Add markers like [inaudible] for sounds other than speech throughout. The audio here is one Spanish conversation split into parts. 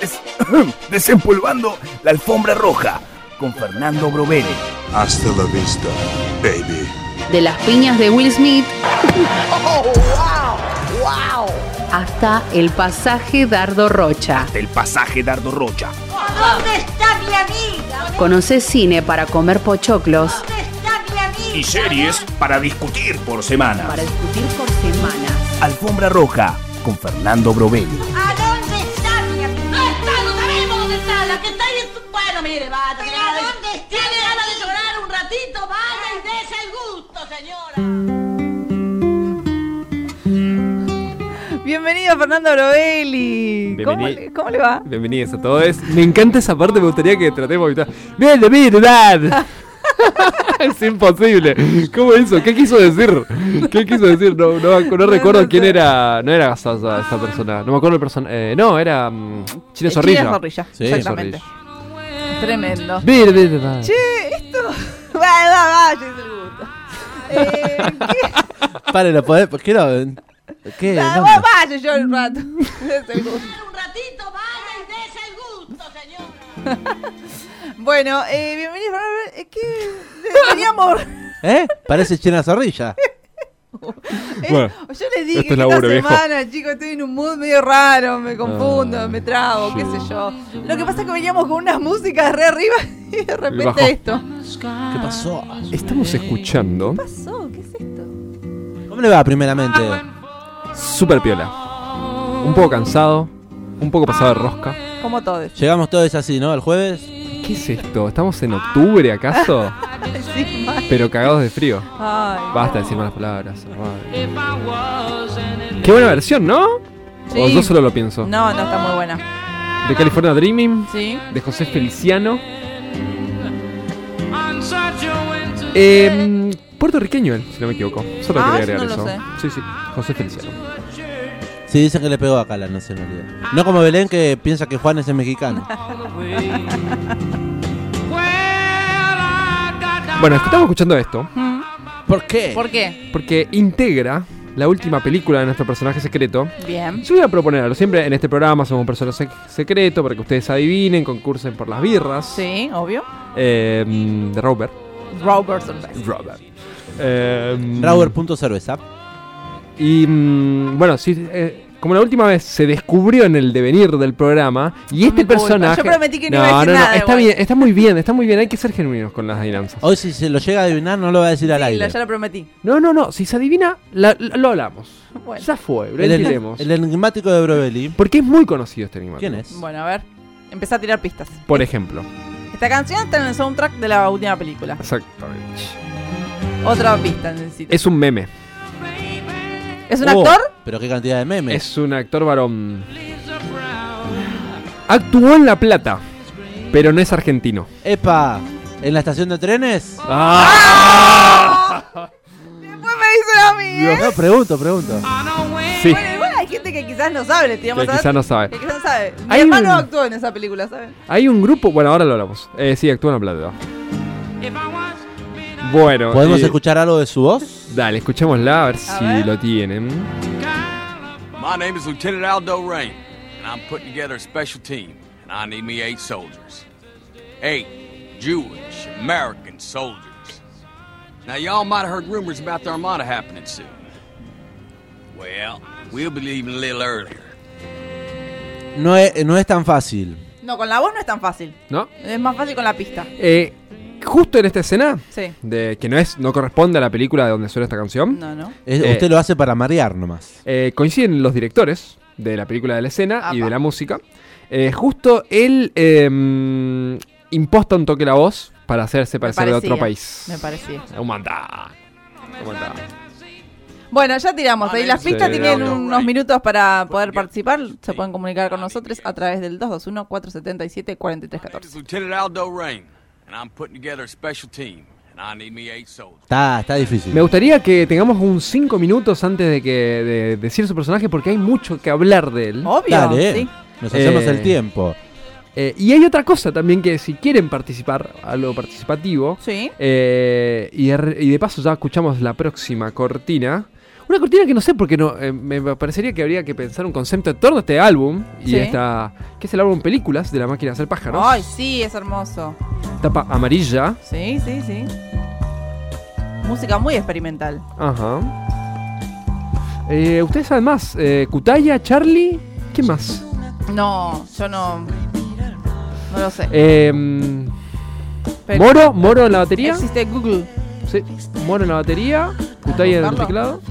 Des- Desempolvando la alfombra roja con Fernando Brovelli. Hasta la vista, baby. De las piñas de Will Smith hasta el pasaje Dardo Rocha. Del pasaje Dardo Rocha. ¿Dónde está mi amiga? Conoce cine para comer pochoclos, ¿Dónde está mi amiga? Y series para discutir por semana. para discutir por semanas. Alfombra roja con Fernando Brovelli. ¿A dónde está mi amiga? No está, no sabemos dónde está. La que está ahí es... Bueno, mire, vaya. ¿Pero vaya. dónde está? ¿Tiene ganas de llorar un ratito? Vaya y dése el gusto, señora. Bienvenido Fernando Brovelli. ¿Cómo, cómo le va? Bienvenidos a todos. Me encanta esa parte, me gustaría que tratemos de evitar. ¡Bien, de verdad! [laughs] [laughs] es imposible. ¿Cómo hizo? ¿Qué quiso decir? ¿Qué quiso decir? No, no, no recuerdo quién era. No era Gasosa esa persona. No me acuerdo el personaje. no, era. mm, Chile Eh, Zorrilla. Chile Zorrilla, Sí, exactamente. Zorrilla. Tremendo. Bien, de verdad. Che, esto. [laughs] Va, va, va, yo hice el gusto. Eh, ¿qué? [laughs] Pare, ¿lo podés? ¿Por qué no? ¿Qué? Ah, No, va, vaya yo el rato. Hice el gusto. Un ratito, vaya y dése el gusto, señora. Bueno, eh, bienvenido. Es que teníamos. [laughs] ¿Eh? Parece China Zorrilla. [laughs] Eh, Bueno, yo les dije que es laburo, esta viejo. semana, chicos, estoy en un mood medio raro, me confundo, Ah, me trago, qué sé yo. Lo que pasa es que veníamos con unas músicas re arriba [laughs] y de repente esto. ¿Qué pasó? Estamos escuchando. ¿Qué pasó? ¿Qué es esto? ¿Cómo le va primeramente? Super piola. Un poco cansado. Un poco pasado de rosca. Como todos. Llegamos todos así, ¿no? El jueves. ¿Qué es esto? ¿Estamos en octubre acaso? [laughs] Sí. Pero cagados de frío. Ay, Basta de decir malas palabras. Qué buena versión, ¿no? O Sí. yo solo lo pienso. No, no está muy buena. De California Dreaming, Sí. de José Feliciano. Eh, puertorriqueño él, si no me equivoco. Solo Ah, quería eso agregar no lo eso. Sí, sí, José Feliciano. Sí, dicen que le pegó acá la nacionalidad. No como Belén que piensa que Juan es el mexicano. [laughs] Bueno, estamos escuchando esto ¿Por qué? ¿Por qué? porque integra la última película de nuestro personaje secreto. Bien. Yo voy a proponerlo. Siempre en este programa somos un personaje sec- secreto para que ustedes adivinen, concursen por las birras. Sí, obvio. Eh, de Robert. Robertson Best. Robert. Eh, Rauer.cerveza. Y mm, bueno, sí, eh, como la última vez se descubrió en el devenir del programa y este personaje. Yo prometí que no iba a decir nada está igual. bien, está muy bien, está muy bien, hay que ser genuinos con las adivinanzas. Hoy si se lo llega a adivinar no lo va a decir al aire. lo- ya lo prometí. No, no, no, si se adivina, la- la- lo hablamos. [laughs] Bueno. Ya fue, lo El, entenderemos. el enigmático de Brovelli. Porque es muy conocido este animal. ¿Quién es? Bueno, a ver. Empecé a tirar pistas. Por ejemplo. Esta canción está en el soundtrack de la última película. Exactamente. Otra pista necesito. Es un meme. ¿Es un Oh, actor? Pero qué cantidad de memes. Es un actor varón. Actuó en La Plata, pero no es argentino. Epa, ¿en la estación de trenes? ¡Ah! [laughs] Después me dicen a mí, ¿eh? No, pregunto, pregunto. Sí, Bueno, igual hay gente que quizás no sabe, le tiramos que a quizá no sabe. Que quizás no sabe. Mi Hay hermano un- actuó en esa película, ¿saben? Hay un grupo, bueno, ahora lo hablamos. Eh, sí, actúa en La Plata. Bueno, ¿Podemos eh, escuchar algo de su voz? Dale, escuchémosla a ver si ver. lo tienen. My name is Lieutenant Aldo Rain, and I'm putting together a special team, and I need me eight soldiers. Eight Jewish American soldiers. Now, y'all might have heard rumors about the Armada happening soon. Well, we'll be leaving a little earlier. No es, no es tan fácil. No, con la voz no es tan fácil. ¿No? Es más fácil con la pista. Eh, justo en esta escena, Sí. de que no es no corresponde a la película de donde suena esta canción, No, no. Es- Eh. usted lo hace para marear nomás. eh, coinciden los directores de la película de la escena y de la música. Eh, justo él eh, imposta un toque la voz para hacerse parecer de otro país. Me parecía. Un montón. Un montón. Bueno, ya tiramos. Ahí las Sí. pistas tienen No, no, unos right. minutos para poder participar. Se pueden comunicar con nosotros a través del 221-477-4314. This is Lieutenant Aldo Rain, and I'm putting together a special team, and I need me eight soldiers. Está, está difícil. Me gustaría que tengamos un 5 minutos antes de que de decir su personaje porque hay mucho que hablar de él. Obvio, Dale, sí. nos hacemos Eh, el tiempo. Eh, y hay otra cosa también que si quieren participar, algo participativo, Sí. eh, y, de, re- y de paso ya escuchamos la próxima cortina, Una cortina que no sé porque no, eh, me parecería que habría que pensar un concepto en torno a este álbum y Sí. esta que es el álbum Películas de la máquina de hacer pájaros. Ay, sí, es hermoso. Tapa amarilla. Sí, sí, sí. Música muy experimental. Ajá. Eh, Ustedes saben más. Eh, Kutaya, Charlie. ¿Quién más? No, yo no. No lo sé. Eh, Pero- Moro, Moro en la batería. Existe Google. Sí, Moro en la batería. Kutaya en el teclado.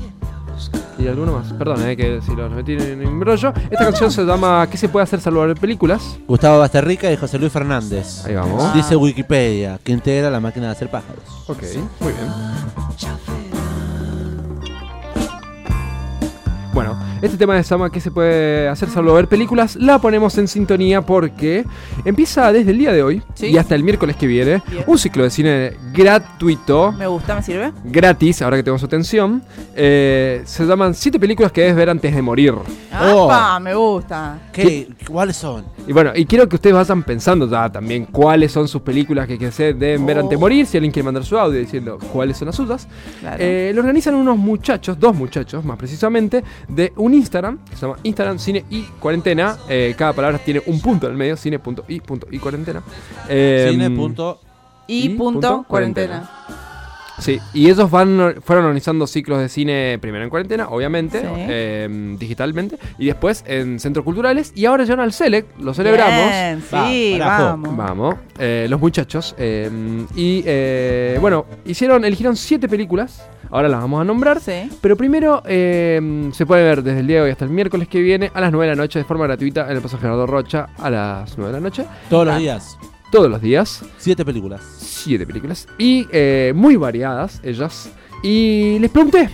Y alguno más. Perdón, eh, que si los metí en embrollo. Esta canción se llama ¿Qué se puede hacer salvar películas? Gustavo Basterrica y José Luis Fernández. Ahí vamos. Dice Wikipedia, que integra la máquina de hacer pájaros. Ok, muy bien. Bueno, este tema de Sama, ¿qué se puede hacer salvo ver películas? La ponemos en sintonía porque empieza desde el día de hoy Sí. y hasta el miércoles que viene Bien. un ciclo de cine gratuito, Me gusta, me sirve. gratis, ahora que tengo su atención. Eh, se llaman 7 películas que debes ver antes de morir. Oh. ¡Apa! Me gusta. ¿Qué? ¿Cuáles son? Y bueno, y quiero que ustedes vayan pensando ya también cuáles son sus películas que, que se deben ver Oh. antes de morir. Si alguien quiere mandar su audio diciendo cuáles son las suyas. Claro. Eh, lo organizan unos muchachos, dos muchachos más precisamente, de un Instagram, que se llama Instagram Cine y Cuarentena. Eh, cada palabra tiene un punto en el medio, cine.i.y cuarentena. Eh. Punto. y punto cuarentena. Sí, y ellos van fueron organizando ciclos de cine primero en cuarentena, obviamente, Sí. eh, digitalmente, y después en centros culturales, y ahora llegan al Select, lo celebramos. Bien, sí, Va, vamos. Vamos, eh, los muchachos. eh, y eh, bueno, hicieron, eligieron siete películas. Ahora las vamos a nombrar. Sí. Pero primero eh, se puede ver desde el día de hoy hasta el miércoles que viene a las 9 de la noche de forma gratuita en el pasaje Gerardo Rocha a las 9 de la noche. Todos los días. Todos los días. Siete películas. Siete películas. Y eh, muy variadas ellas. Y les pregunté,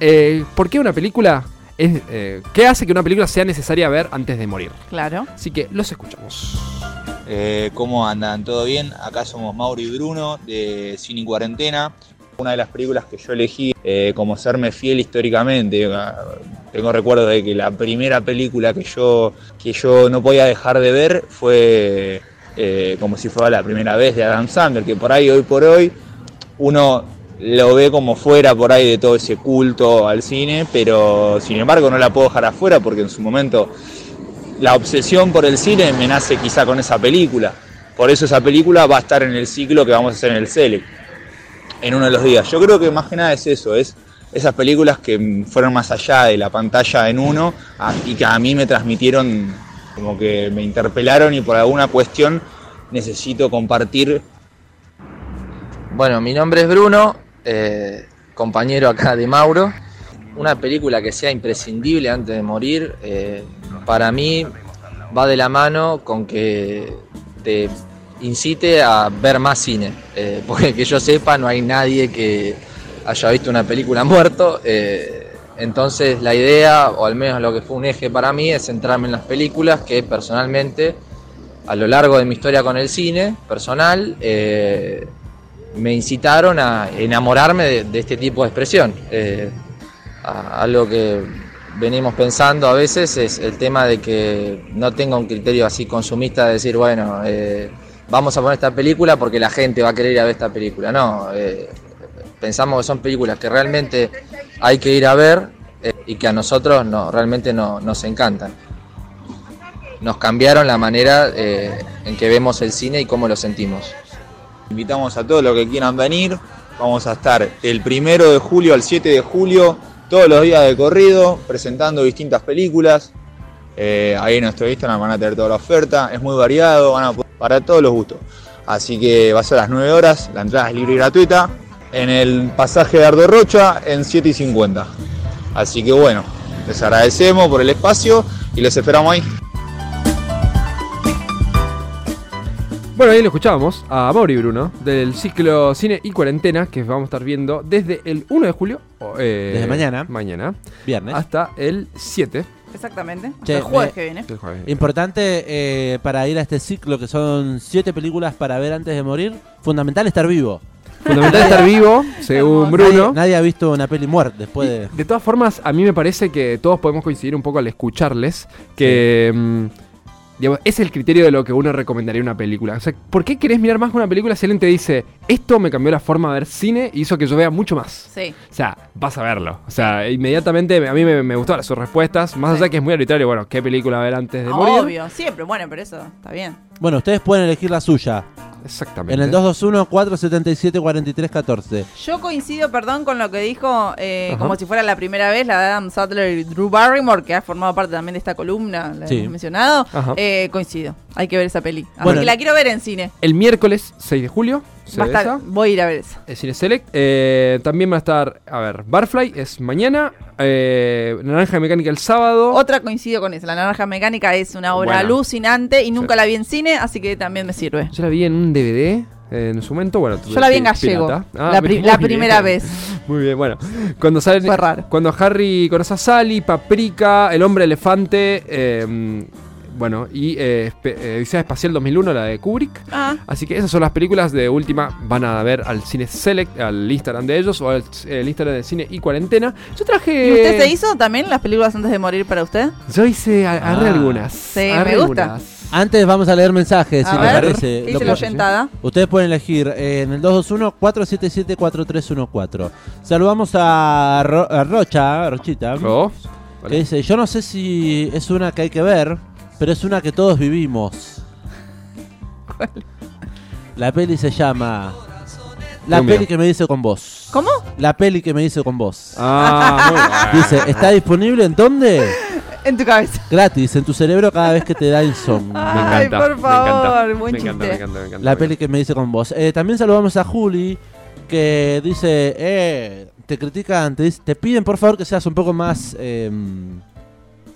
eh, ¿por qué una película es... eh, ¿Qué hace que una película sea necesaria ver antes de morir? Claro. Así que los escuchamos. Eh, ¿Cómo andan? ¿Todo bien? Acá somos Mauro y Bruno de Cine y Cuarentena. Una de las películas que yo elegí eh, como serme fiel históricamente. Tengo recuerdo de que la primera película que yo, que yo no podía dejar de ver fue eh, como si fuera la primera vez de Adam Sandler, que por ahí, hoy por hoy, uno lo ve como fuera por ahí de todo ese culto al cine, pero sin embargo no la puedo dejar afuera porque en su momento la obsesión por el cine me nace quizá con esa película. Por eso esa película va a estar en el ciclo que vamos a hacer en el Select, en uno de los días. Yo creo que más que nada es eso, es esas películas que fueron más allá de la pantalla en uno y que a mí me transmitieron, como que me interpelaron y por alguna cuestión necesito compartir Bueno, mi nombre es Bruno, eh, compañero acá de Mauro. Una película que sea imprescindible antes de morir, eh, para mí va de la mano con que te incite a ver más cine. Eh, [laughs] porque que yo sepa, no hay nadie que haya visto una película [laughs] muerto. Entonces la idea, o al menos lo que fue un eje para mí, es centrarme en las películas que personalmente, a lo largo de mi historia con el cine personal, eh, me incitaron a enamorarme de, este tipo de expresión. Eh, a- algo que venimos pensando a veces es el tema de que no tenga un criterio así consumista de decir, bueno, eh, vamos a poner esta película porque la gente va a querer ir a ver esta película. No, eh, pensamos que son películas que realmente hay que ir a ver eh, y que a nosotros no, realmente no, nos encantan. Nos cambiaron la manera eh, en que vemos el cine y cómo lo sentimos. Invitamos a todos los que quieran venir. Vamos a estar del primero de julio al 7 de julio, todos los días de corrido, presentando distintas películas. Eh, ahí en nuestro Instagram van a tener toda la oferta. Es muy variado, van a poder- para todos los gustos. Así que va a ser a las 9 horas. La entrada es libre y gratuita. En el pasaje de Ardo Rocha en 7 y 50. Así que bueno, les agradecemos por el espacio y los esperamos ahí. Bueno, ahí lo escuchábamos a Mauri Bruno del ciclo Cine y Cuarentena que vamos a estar viendo desde el 1 de julio, eh, Desde mañana. mañana Viernes. hasta el 7 Exactamente. Hasta Che, el jueves me- que viene. jueves. Importante eh, para ir a este ciclo que son siete películas para ver antes de morir. Fundamental estar vivo. Fundamental estar vivo, según Bruno. Nadie, nadie ha visto una peli muerta después de. De todas formas, a mí me parece que todos podemos coincidir un poco al escucharles que mm, digamos, ese es el criterio de lo que uno recomendaría una película. O sea, ¿por qué querés mirar más una película si alguien te dice, esto me cambió la forma de ver cine y hizo que yo vea mucho más? Sí. O sea, vas a verlo. O sea, inmediatamente a mí me, me gustaron sus respuestas. Más allá que es muy arbitrario, bueno, ¿qué película ver antes de morir? Obvio, siempre. Bueno, pero eso está bien. Bueno, ustedes pueden elegir la suya. Exactamente. En el 221-477-4314. Yo coincido, perdón, con lo que dijo, eh, como si fuera la primera vez, la de Adam Sandler y Drew Barrymore, que ha formado parte también de esta columna, la Sí. hemos mencionado. Eh, coincido. Hay que ver esa peli. Así Bueno. que la quiero ver en cine. El miércoles 6 de julio. Va a estar- voy a ir a ver esa. El Cine Select. Eh, también va a estar, a ver, Barfly es mañana. eh, Naranja Mecánica el sábado. Otra coincido con esa. La Naranja Mecánica es una obra Buena. alucinante y nunca la vi en cine, así que también me sirve. Yo la vi en un DVD eh, en su momento. Bueno, Yo la vi en gallego. Ah, La pri- primera vez. [laughs] Muy bien, bueno. Cuando sale. Cuando Harry conoce a Sally, Paprika, El hombre elefante. Eh, bueno, y eh, eh, Odisea Espacial 2001, la de Kubrick. Ah. Así que esas son las películas de última. Van a ver al Cine Select, al Instagram de ellos o al el Instagram del Cine y Cuarentena. Yo traje. ¿Y usted se hizo también las películas antes de morir para usted? Yo hice, a- Ah. algunas. Sí, me gusta. algunas. Antes vamos a leer mensajes, A si ver, les parece. ¿qué Lo dice la oyentada? Ustedes pueden elegir eh, en el 221-477-4314. Saludamos a, Ro- a Rocha, Rochita, que dice, yo no sé si es una que hay que ver, pero es una que todos vivimos. La peli se llama... La peli que me dice con vos. ¿Cómo? La peli que me dice con vos. Ah, muy bueno. Dice, ¿está disponible en dónde? En tu cabeza. Gratis, en tu cerebro cada vez que te da insomnio. Ay, encanta, por favor, buen me encanta, me encanta, me encanta, La me peli que me dice con vos. Eh, también saludamos a Juli, que dice, eh, te critican, te, te piden por favor que seas un poco más eh,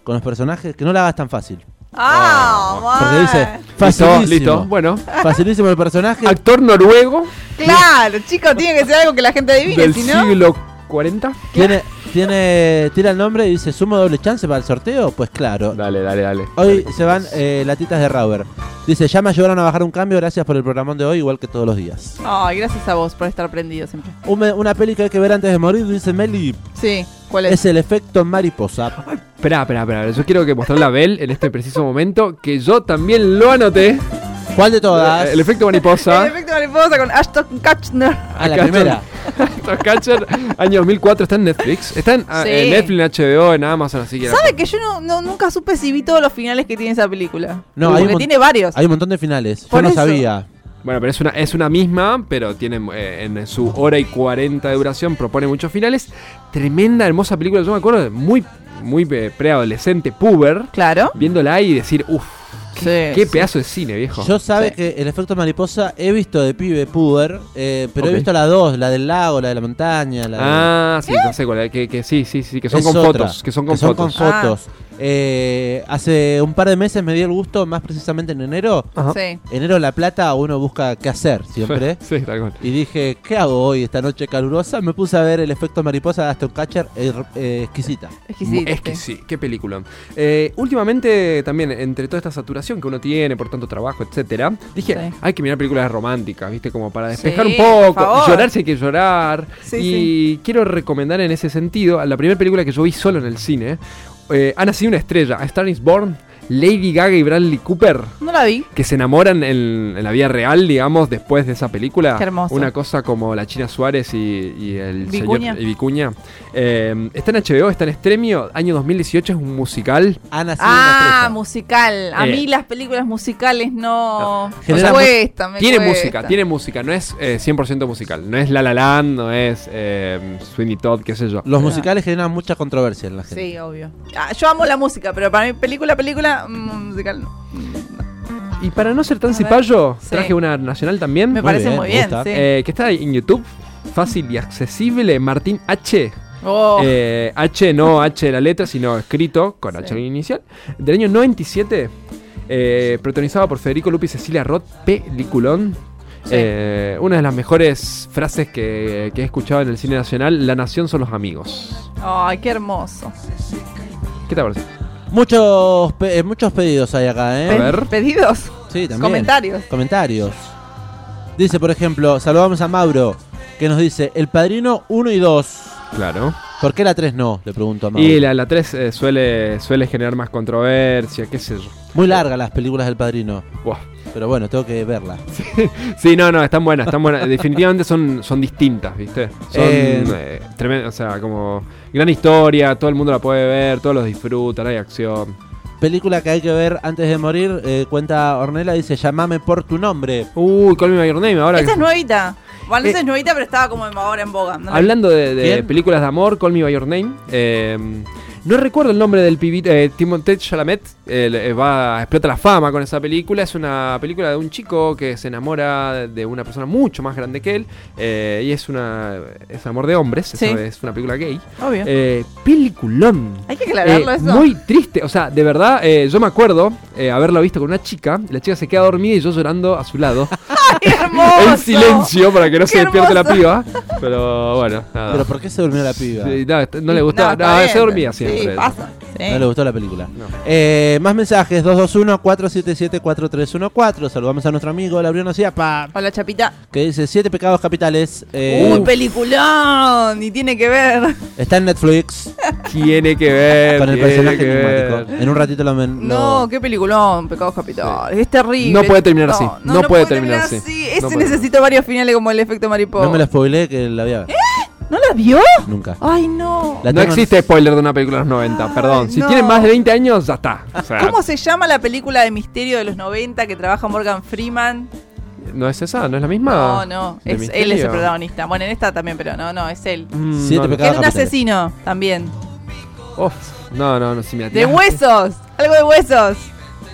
con los personajes, que no la hagas tan fácil. Ah, Porque dice, Listo, facilísimo. listo. Bueno. Facilísimo el personaje. Actor noruego Claro, chicos, tiene que ser algo que la gente adivine, del si no. siglo 40. Tiene, tiene, tira el nombre y dice, ¿sumo doble chance para el sorteo? Pues claro. Dale, dale, dale. Hoy se van eh, latitas de Rauber. Dice, ya me ayudaron a bajar un cambio, gracias por el programón de hoy, igual que todos los días. Ay, gracias a vos por estar prendido siempre. Una, una peli que hay que ver antes de morir, dice Meli, Sí, ¿cuál es? es el efecto mariposa. Espera, espera, espera. Yo quiero que mostrarle a Bel en este preciso momento que yo también lo anoté. ¿Cuál de todas? El efecto mariposa. [laughs] El efecto mariposa con Ashton Kutcher. Ah, la primera. está. Catcher, año 2004, está en Netflix. Está en, ah, Sí. en Netflix, en HBO, en Amazon, así que. ¿Sabe que yo no, no- nunca supe si vi todos los finales que tiene esa película? No, Porque hay tiene varios. hay un montón de finales. Por Yo no eso. sabía. Bueno, pero es una, es una misma, pero tiene eh, en su hora y 40 de duración, propone muchos finales. Tremenda, hermosa película. Yo me acuerdo de muy, muy eh, preadolescente, puber. Claro. Viéndola ahí y decir, uff, Sí, qué sí. pedazo de cine, viejo. Yo sabe Sí. que el efecto mariposa he visto de pibe puber, eh, pero he visto la dos, la del lago, la de la montaña, la de- Ah, sí, no sé cuál, es, que, que sí, sí, sí, que son Es con otra, fotos, que son con que son fotos. con fotos. Eh, hace un par de meses me dio el gusto, más precisamente en enero. Ajá. Sí. Enero La Plata uno busca qué hacer siempre. [laughs] Sí, tal cual. Y dije, ¿qué hago hoy esta noche calurosa? Me puse a ver el efecto mariposa de Aston Catcher, eh, eh, exquisita. Que sí, qué película. Eh, últimamente, también, entre toda esta saturación que uno tiene por tanto trabajo, etcétera, dije, Sí. hay que mirar películas románticas, ¿viste? Como para despejar Sí, un poco. Llorar si hay que llorar. Sí, y quiero recomendar en ese sentido, la primera película que yo vi solo en el cine, eh, ha nacido una estrella, A Star is Born, Lady Gaga y Bradley Cooper. No la vi. Que se enamoran en, en la vida real, digamos, después de esa película. Qué hermoso. Una cosa como la China Suárez y, y el Vicuña. señor y Vicuña. Eh, está en HBO, está en Estremio, año 2018, es un musical. Nacido Ah, una musical. A Eh. mí las películas musicales no. Me Genera- cuesta, me tiene cuesta. música, tiene música, no es eh, 100% musical. No es La La Land, no es eh, Sweeney Todd, qué sé yo. Los musicales generan mucha controversia en la gente. Sí, obvio. Ah, yo amo la música, pero para mí película, película, mm, musical no. Y para no ser tan sí. traje una nacional también. Me parece bien, muy bien, sí. eh, que está en YouTube, fácil y accesible. Martín H. Oh, Eh, H, no H de la letra, sino escrito con H Sí. inicial. Del año 97, eh, protagonizado por Federico Lupi y Cecilia Roth, peliculón. Sí. Eh, una de las mejores frases que, que he escuchado en el cine nacional: La nación son los amigos. Ay, qué hermoso. ¿Qué te parece? Muchos, pe- eh, muchos pedidos hay acá, ¿eh? A ver. ¿Pedidos? Sí, también. Comentarios. Comentarios. Dice, por ejemplo, saludamos a Mauro, que nos dice, El Padrino 1 y 2. Claro. ¿Por qué la 3 no? Le pregunto a Mauro. Y la, la 3 suele, suele generar más controversia, qué sé yo. Muy largas las películas del padrino. Buah. Pero bueno, tengo que verla. Sí, no, no, están buenas, están buenas. Definitivamente son, son distintas, ¿viste? Son Eh, eh, o sea, como gran historia, todo el mundo la puede ver, todos los disfrutan, hay acción. Película que hay que ver antes de morir, eh, cuenta Ornella, dice, llamame por tu nombre. Uy, Call Me By Your Name, ahora Esa que- es nuevita. Bueno, Eh, esa es nuevita, pero estaba como ahora en boga. ¿no? Hablando de, de películas de amor, Call Me By Your Name. eh, no recuerdo el nombre del pibito, eh, Timothée Chalamet. eh, va, explota la fama con esa película. Es una película de un chico que se enamora de una persona mucho más grande que él. eh, y es una es amor de hombres. es Sí. una- Es una película gay. Obvio. Eh, peliculón. Hay que aclararlo Eh, eso. Muy triste, o sea, de verdad, eh, yo me acuerdo eh, haberlo visto con una chica, la chica se queda dormida y yo llorando a su lado, [laughs] ¡Qué [laughs] hermoso! en silencio para que no se despierte la piba, pero bueno, nada. ¿Pero por qué se durmió la piba? Sí, no, no le gustaba, no, bien. se dormía siempre. Sí, pasa. Sí. No le gustó la película. No. Eh, más mensajes, 221-477-4314. Saludamos a nuestro amigo Labriano Ciapa, Hola, Chapita. que dice Siete pecados capitales. Eh, Uy, peliculón. Y tiene que ver. está en Netflix Tiene que ver. con el personaje enigmático. En un ratito lo... men- No, lo- qué peliculón. Pecados capitales. Es terrible. No puede terminar así. No puede terminar así. Ese No puede. necesita varios finales como el efecto mariposa. no me lo spoileé que la había ¿No la vio? nunca. Ay, no. La No tengo- existe spoiler de una película de los 90, perdón. Si no. tiene más de 20 años, ya está. O sea, ¿Cómo se llama la película de misterio de los 90 que trabaja Morgan Freeman? ¿No es esa? ¿No es la misma? No, no. ¿De Es, él es misterio? el protagonista. Bueno, en esta también, pero no, no, es él. Mm, Siete no, pecados Era un capitales. asesino también. Uf, no, no, no, si me De huesos. Algo de huesos.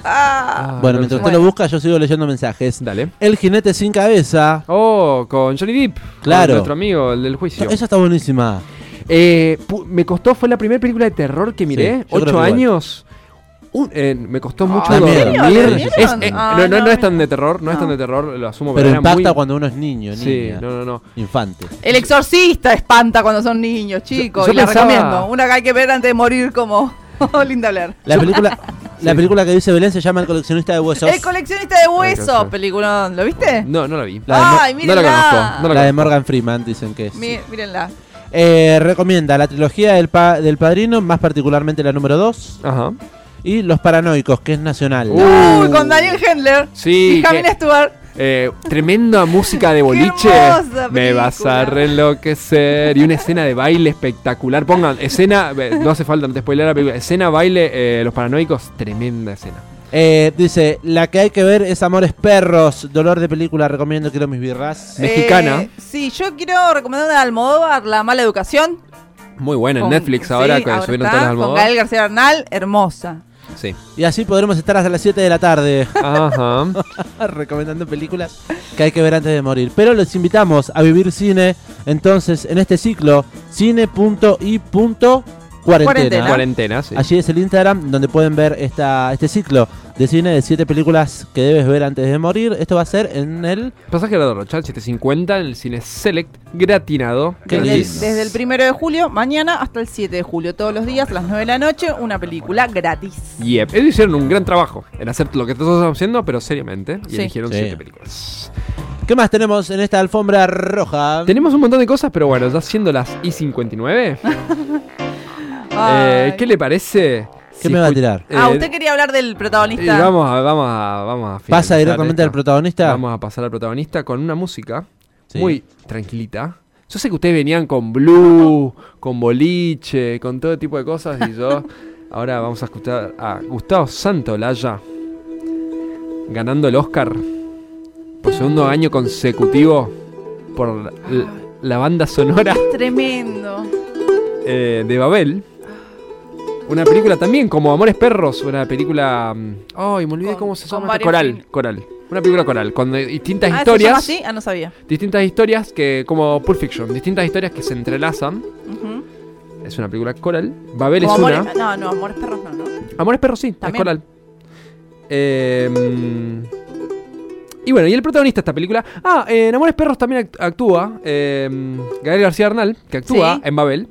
Ah. Ah, Bueno, no mientras usted lo busca, yo sigo leyendo mensajes. Dale. El jinete sin cabeza. Oh, con Johnny Depp. Claro. con nuestro amigo, el del juicio. Esa está buenísima. Eh, me costó, fue la primera película de terror que miré. Sí, ocho años. Un- eh, me costó mucho ¿en dormir. eh, Ah, no, no, no, no es tan de terror, no, es tan de terror, lo asumo, Pero era impacta muy- cuando uno es niño, niña. Sí, no, no, no. Infante. El exorcista espanta cuando son niños, chicos. yo y la recomiendo. Una que hay que ver antes de morir como [laughs] Linda Blair. La película, [laughs] la película que dice Belén se llama El coleccionista de huesos. El coleccionista de huesos, película. ¿Lo viste? No, no la vi. La no la conozco. No la la de. Morgan Freeman, dicen que es. Mi- mírenla. Eh, recomienda la trilogía del, pa- del Padrino, más particularmente la número 2. Ajá. Y Los Paranoicos, que es nacional. Uh. Uy, con Daniel Hendler. Sí, Y que- Stewart. Eh, tremenda música de [laughs] boliche. Me vas a reenloquecer. Y una escena de baile espectacular. Pongan, escena, eh, no hace falta, no te spoiler la película. Escena, baile, eh, los paranoicos, tremenda escena. Eh, dice, la que hay que ver es Amores Perros. Dolor de película, recomiendo, quiero mis birras. Mexicana. Sí, yo quiero recomendar una de Almodóvar, La Mala Educación. Muy buena en Netflix sí, ahora, que ahora subieron está, todas las Con Almodóvar. Gael García Bernal, hermosa. Sí. Y así podremos estar hasta las 7 de la tarde Ajá. [laughs] recomendando películas que hay que ver antes de morir. Pero los invitamos a vivir cine, entonces, en este ciclo, cine.i.cuarentena. Cuarentena. Cuarentena, sí. Allí es el Instagram donde pueden ver esta, este ciclo de cine de 7 películas que debes ver antes de morir. Esto va a ser en el... Pasaje de Rochal 750 en el cine Select, gratinado. Qué Desde el, lindo. desde el primero de julio, mañana hasta el 7 de julio, todos los días a las 9 de la noche, una película gratis. Yep. Ellos hicieron un gran trabajo en hacer lo que todos estamos haciendo, pero seriamente. Y Sí. eligieron Sí. siete películas. ¿Qué más tenemos en esta alfombra roja? Tenemos un montón de cosas, pero bueno, ya siendo las I59, Ay. [laughs] eh, ¿qué le parece? ¿Qué me va a tirar? Ah, eh, usted quería hablar del protagonista. vamos a, vamos a, vamos a ¿Pasa directamente esto. al protagonista? Vamos a pasar al protagonista con una música Sí. muy tranquilita. Yo sé que ustedes venían con blue, con boliche, con todo tipo de cosas y yo [laughs] ahora vamos a escuchar a Gustavo Santolaya ganando el Oscar por segundo año consecutivo por la, la banda sonora Tremendo. eh, de Babel. Una película también como Amores Perros, una película... mm, Ay, me olvidé Con- cómo se con llama. varios Coral, fin- Coral. Una película coral, con eh, distintas Ah, ¿se llama historias. así? Ah, no sabía. Distintas historias que, como Pulp Fiction, distintas historias que se entrelazan. Ujú. Es una película coral. Babel es Como una. Amores- No, no, Amores Perros no, ¿no? Amores Perros sí, También. es coral. Eh, mm, y bueno, y el protagonista de esta película. Ah, eh, en Amores Perros también act- actúa eh, Gabriel García Arnal, que actúa Sí. en Babel.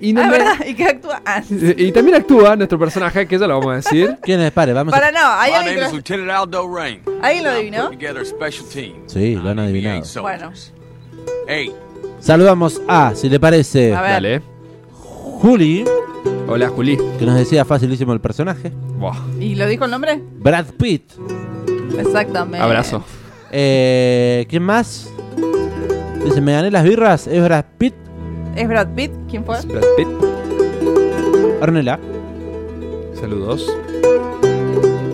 Y, Ah, no ¿verdad? me- [laughs] ¿Y qué actúa? Ah, y también actúa nuestro personaje, que ya lo vamos a decir. [laughs] ¿Quién es? Pare, vamos Para a... no, ¿hay My alguien name que is lo- Lieutenant Aldo Rain. ¿Alguien lo adivinó? putting together a special team. Sí, lo han me adivinado. Eight. Saludamos a, si le parece, A ver. Dale. Juli, Hola, Juli. que nos decía facilísimo el personaje. Buah, ¿Y lo dijo el nombre? Brad Pitt. Exactamente. abrazo. Eh, ¿Quién más? Dice, me gané las birras. Es Brad Pitt. ¿Es Brad Pitt? ¿Quién fue? Brad Pitt. Ornella. Saludos.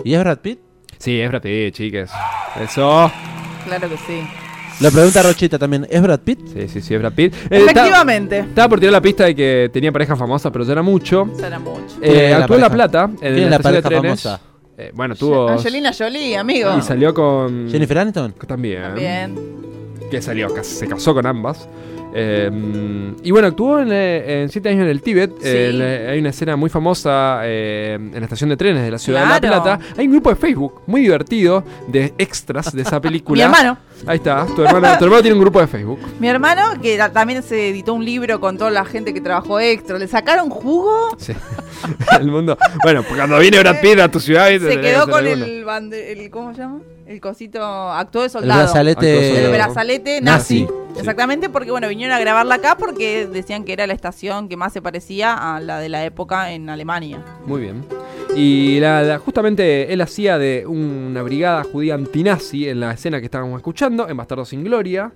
¿Y es Brad Pitt? Sí, es Brad Pitt, chiques. Eso. Claro que sí. Lo pregunta Rochita también. ¿Es Brad Pitt? Sí, sí, sí, es Brad Pitt. Eh, Efectivamente. Estaba por tirar la pista de que tenía pareja famosa, pero ya era mucho. Será mucho. ¿Quién Eh, es la actuó en La pareja? Plata, en ¿Quién es la la estación de pareja trenes. famosa? Eh, bueno, tuvo. Angelina Jolie, amigo. Y salió con. ¿Jennifer Aniston? También. Bien. Que salió, se casó con ambas. Eh, y bueno, actuó en, eh, en Siete años en el Tíbet. Sí. Eh, le- hay una escena muy famosa eh, en la estación de trenes de la ciudad de La. Plata. Hay un grupo de Facebook muy divertido de extras de esa [laughs] película. Mi hermano. Ahí está, tu hermano, tu hermano tiene un grupo de Facebook. Mi hermano, que también se editó un libro con toda la gente que trabajó extra. ¿Le sacaron jugo? Sí. [laughs] el mundo. Bueno, cuando viene Brad Pitt a tu ciudad. Se quedó con el, bande- el. ¿Cómo se llama? El cosito. Actuó de El soldado. brazalete. El brazalete nazi. Nazi. Exactamente, porque bueno, vinieron a grabarla acá porque decían que era la estación que más se parecía a la de la época en Alemania. Muy bien. Y la, la- justamente él hacía de una brigada judía antinazi en la escena que estábamos escuchando, en Bastardo sin Gloria.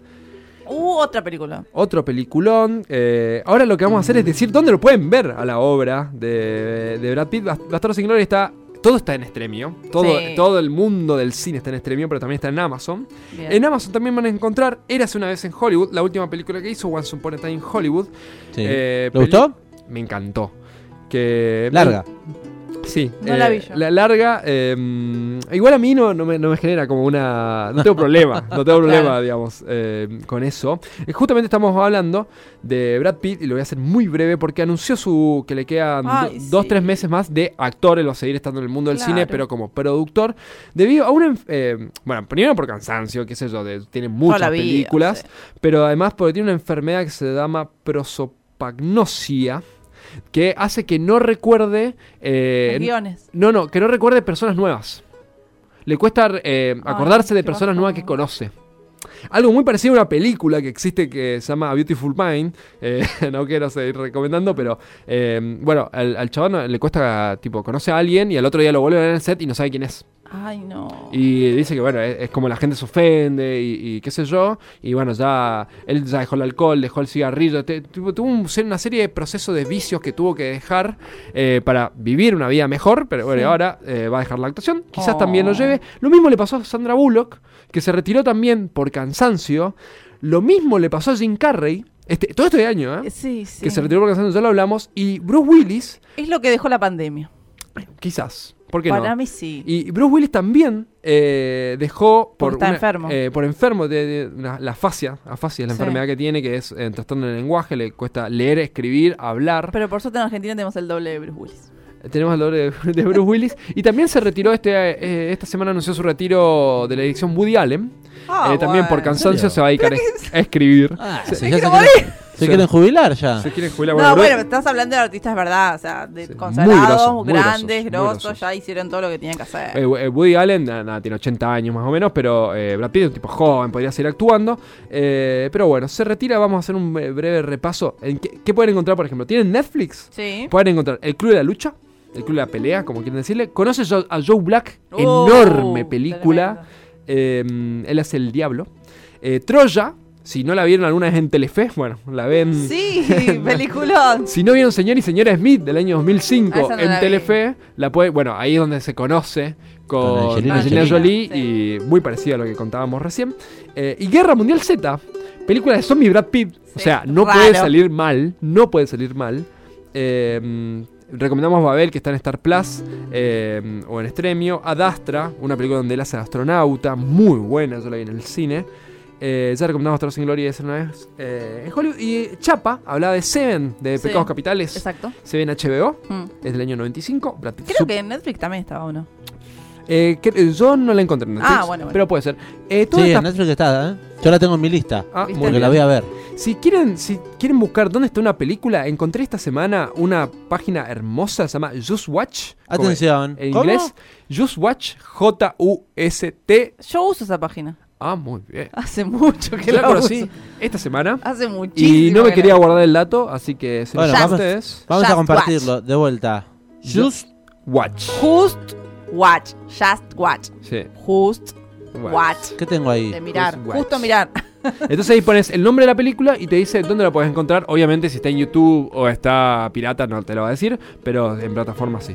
Uh, otra película. Otro peliculón. Eh, ahora lo que vamos a hacer es decir dónde lo pueden ver a la obra de, de Brad Pitt. Bast- Bastardo sin Gloria está. Todo está en Extremio. Todo, Sí. todo el mundo del cine está en Extremio, pero también está en Amazon. Bien. En Amazon también van a encontrar Érase una vez en Hollywood, la última película que hizo, Once Upon a Time in Hollywood. Sí. Eh, ¿Le peli- gustó? Me encantó. Que Larga. Sí, No la vi yo. La larga, eh, igual a mí no, no, me, no me genera como una. No tengo problema, no tengo [laughs] problema, Claro. digamos, eh, con eso. Eh, justamente estamos hablando de Brad Pitt y lo voy a hacer muy breve porque anunció su que le quedan do- Ay, dos, sí. tres meses más de actor. Él va a seguir estando en el mundo del cine, pero como productor, debido a una. eh, bueno, primero por cansancio, qué sé yo, de- tiene muchas películas, pero además porque tiene una enfermedad que se llama prosopagnosia. Que hace que no recuerde. eh, guiones. no, no, que no recuerde personas nuevas. Le cuesta eh, acordarse de personas nuevas que conoce. Algo muy parecido a una película que existe que se llama A Beautiful Mind. eh, [laughs] no quiero seguir recomendando, pero eh, bueno, al, al chabón le cuesta, tipo, conoce a alguien y al otro día lo vuelve a ver en el set y no sabe quién es. Ay, no. Y dice que bueno, es, es como la gente se ofende y, y qué sé yo. Y bueno, ya él ya dejó el alcohol, dejó el cigarrillo. te- tuvo, tuvo un- una serie de procesos de vicios que tuvo que dejar eh, para vivir una vida mejor. Pero bueno, Sí. ahora eh, va a dejar la actuación. Quizás Oh. también lo lleve. Lo mismo le pasó a Sandra Bullock, que se retiró también por cansancio. Lo mismo le pasó a Jim Carrey. Este, todo este año, ¿eh? Sí, sí. Que se retiró por cansancio, ya lo hablamos. Y Bruce Willis, Es lo que dejó la pandemia. quizás. ¿Por qué Para no? mí sí. Y Bruce Willis también eh, dejó por está una- enfermo. eh, por enfermo de, de una- la afasia, afasia es la Sí. enfermedad que tiene, que es eh, trastorno del lenguaje, le cuesta leer, escribir, hablar. Pero por suerte en Argentina tenemos el doble de Bruce Willis. Tenemos el doble de, [laughs] de Bruce Willis. Y también se retiró este eh, esta semana anunció su retiro de la dirección Woody Allen. Ah, Eh, también por cansancio se va a dedicar a escribir. Ah, se, quieren, [laughs] [laughs] se Sí. quieren jubilar ya. se quiere jubilar. No, bueno, estás hablando de artistas, ¿verdad? O sea, de Sí. consagrados, Muy grosos, muy grandes, grosos, muy grosos, grosos. ya hicieron todo lo que tenían que hacer. Eh, eh, Woody Allen nada, tiene 80 años más o menos, pero eh, Brad Pitt es un tipo joven, podría seguir actuando. Eh, pero bueno, se retira, vamos a hacer un breve repaso. ¿En qué, qué pueden encontrar, por ejemplo? ¿Tienen Netflix? sí. Pueden encontrar El Club de la Lucha, El Club de la Pelea, como quieren decirle. ¿Conoces a Joe Black? Oh, Enorme película. Eh, él hace el diablo. Eh, Troya, si no la vieron alguna vez en Telefe, bueno, la ven... Sí, [laughs] peliculón. Si no vieron Señor y Señora Smith del año 2005 Ah, no en la. Telefe, la puede, bueno, ahí es donde se conoce con, Con Angelina Angelina Jolie. Jolie y muy parecido a lo que contábamos recién. Eh, y Guerra Mundial Z, película de zombie Brad Pitt. o Sí, sea, no raro. puede salir mal, no puede salir mal. Eh, recomendamos Babel, que está en Star Plus eh, o en Estremio. Adastra, una película donde él hace astronauta, muy buena, yo la vi en el cine. Eh, ya recomendamos Bastardos sin Gloria esa una vez eh, en Hollywood. Y Chapa hablaba de Seven, de Sí. Pecados Capitales. Exacto. Se ve en HBO, Mm. es del año 95. Brad Pitt Creo que en Netflix también estaba uno. eh, que- yo no la encontré en Netflix, Ah, bueno, bueno. pero puede ser. Eh, toda Sí, esta- en Netflix está, ¿eh? Yo la tengo en mi lista. Ah, Porque bien. la voy a ver. Si quieren, si quieren buscar dónde está una película, encontré esta semana una página hermosa, se llama Just Watch. Atención. En ¿Cómo? inglés, Just Watch, J-U-S-T. Yo uso esa página. Ah, muy bien. [laughs] Hace mucho que la conocí esta semana. Hace muchísimo. Y no me que quería guardar el dato, así que se Bueno, vamos, ustedes. vamos a compartirlo de vuelta. Just Watch. Just watch. Just watch. Sí. Just Watch. watch. ¿Qué tengo ahí? De mirar. Just. Justo mirar. [laughs] Entonces ahí pones el nombre de la película y te dice dónde la puedes encontrar. Obviamente si está en YouTube o está pirata no te lo va a decir, pero en plataforma sí.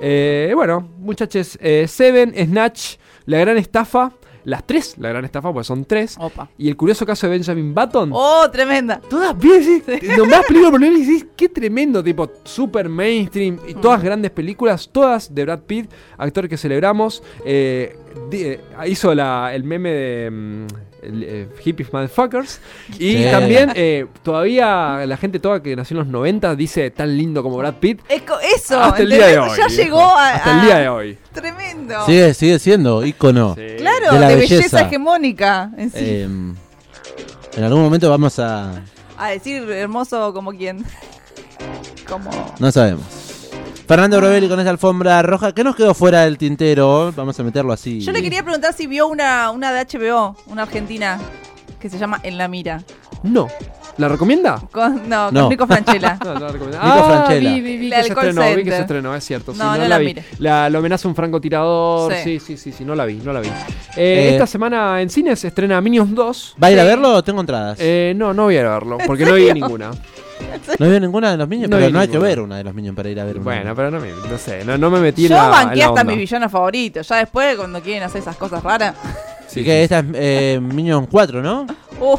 Eh, bueno, muchachos, eh, Seven, Snatch, La Gran Estafa, las tres, La Gran Estafa, pues son tres. Opa. Y el curioso caso de Benjamin Button. Oh, tremenda. Todas bien, sí. Nombrás [laughs] películas por y decís, qué tremendo, tipo, super mainstream. Y todas grandes películas, todas de Brad Pitt, actor que celebramos. Eh, eh, hizo la, el meme de mm, eh, Hippies Motherfuckers. Y Sí. también, eh, todavía la gente toda que nació en los 90 dice tan lindo como Brad Pitt. Es co- eso. Hasta el día de ¿entendés? hoy. Ya viejo. llegó a. Hasta el día de hoy. Tremendo. Sigue, sigue siendo ícono. Sí. Claro, de de, la belleza. belleza. hegemónica. En, sí. Eh, en algún momento vamos a... A decir hermoso como quien. [laughs] Como. No sabemos. Fernando Brovelli con esa alfombra roja. ¿Qué nos quedó fuera del tintero? Vamos a meterlo así. Yo le quería preguntar si vio una, una de HBO, una argentina, que se llama En la Mira. No. ¿La recomienda? Con, no, con No. Nico Franchella. [laughs] No, no la recomienda. Nico ah, Franchella. Vi, vi, vi La que se del call estrenó, vi que se center. estrenó, es cierto. sí, No, la, vi. mire. La, lo amenaza un francotirador. Sí. Sí. sí, sí, sí, no la vi, no la vi. Eh, Eh, esta semana en cines se estrena Minions 2. ¿Va a ir a verlo o tengo entradas? Eh, no, no voy a ir a verlo, porque no vi ninguna. [laughs] no veo ninguna de los Minions, no pero vi no hay que ninguna. ver una de los Minions para ir a ver una. Bueno, pero no, me, no sé, no, no me metí en la, en banqué la hasta onda. mis villanos favoritos. Ya después, cuando quieren hacer esas cosas raras. [laughs] Así que esta es eh, Minions 4, ¿no? Uh,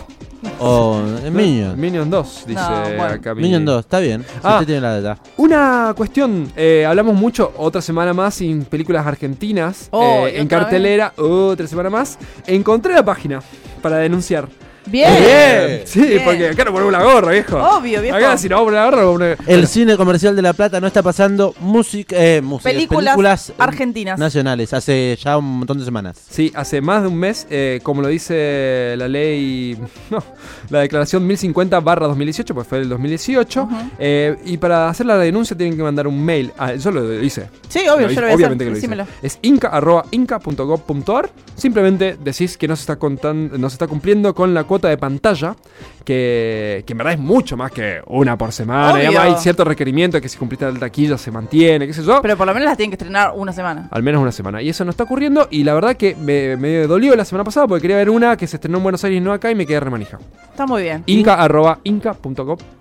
O es Minions. Minions 2, dice No, bueno. acá mi- Minions 2, está bien. Si Ah. usted tiene la data. Una cuestión, eh, hablamos mucho, otra semana más sin películas argentinas Oh, eh, ¿y en otra cartelera, otra semana más. Encontré la página para denunciar. Bien. Bien, sí, Bien. porque acá no ponemos la gorra, viejo. Obvio, viejo. Acá si no vamos a la gorra, vamos a El cine comercial de La Plata no está pasando música, eh, música, Películas argentinas. nacionales hace ya un montón de semanas. Sí, hace más de un mes, eh, como lo dice la ley, [laughs] no, la declaración 1050 barra 2018, pues fue el 2018, eh, y para hacer la denuncia tienen que mandar un mail, ah, yo lo hice. Sí, obvio, Lo yo hice, lo voy a obviamente hacer. que lo hice. Es inca, inca.gov.ar. Simplemente decís que no se está contando, no se está cumpliendo con la cuota de pantalla, que, que en verdad es mucho más que una por semana. Obvio. Hay cierto requerimiento que si cumpliste la taquilla se mantiene, qué sé yo. Pero por lo menos las tienen que estrenar una semana. Al menos una semana. Y eso no está ocurriendo. Y la verdad que me, me dolió la semana pasada porque quería ver una que se estrenó en Buenos Aires y no acá y me quedé remanija. Está muy bien. Inca arroba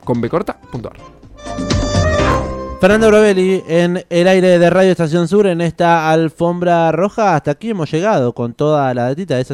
con B corta, punto ar. Fernando Brovelli en el aire de Radio Estación Sur en esta alfombra roja. Hasta aquí hemos llegado con toda la datita de esa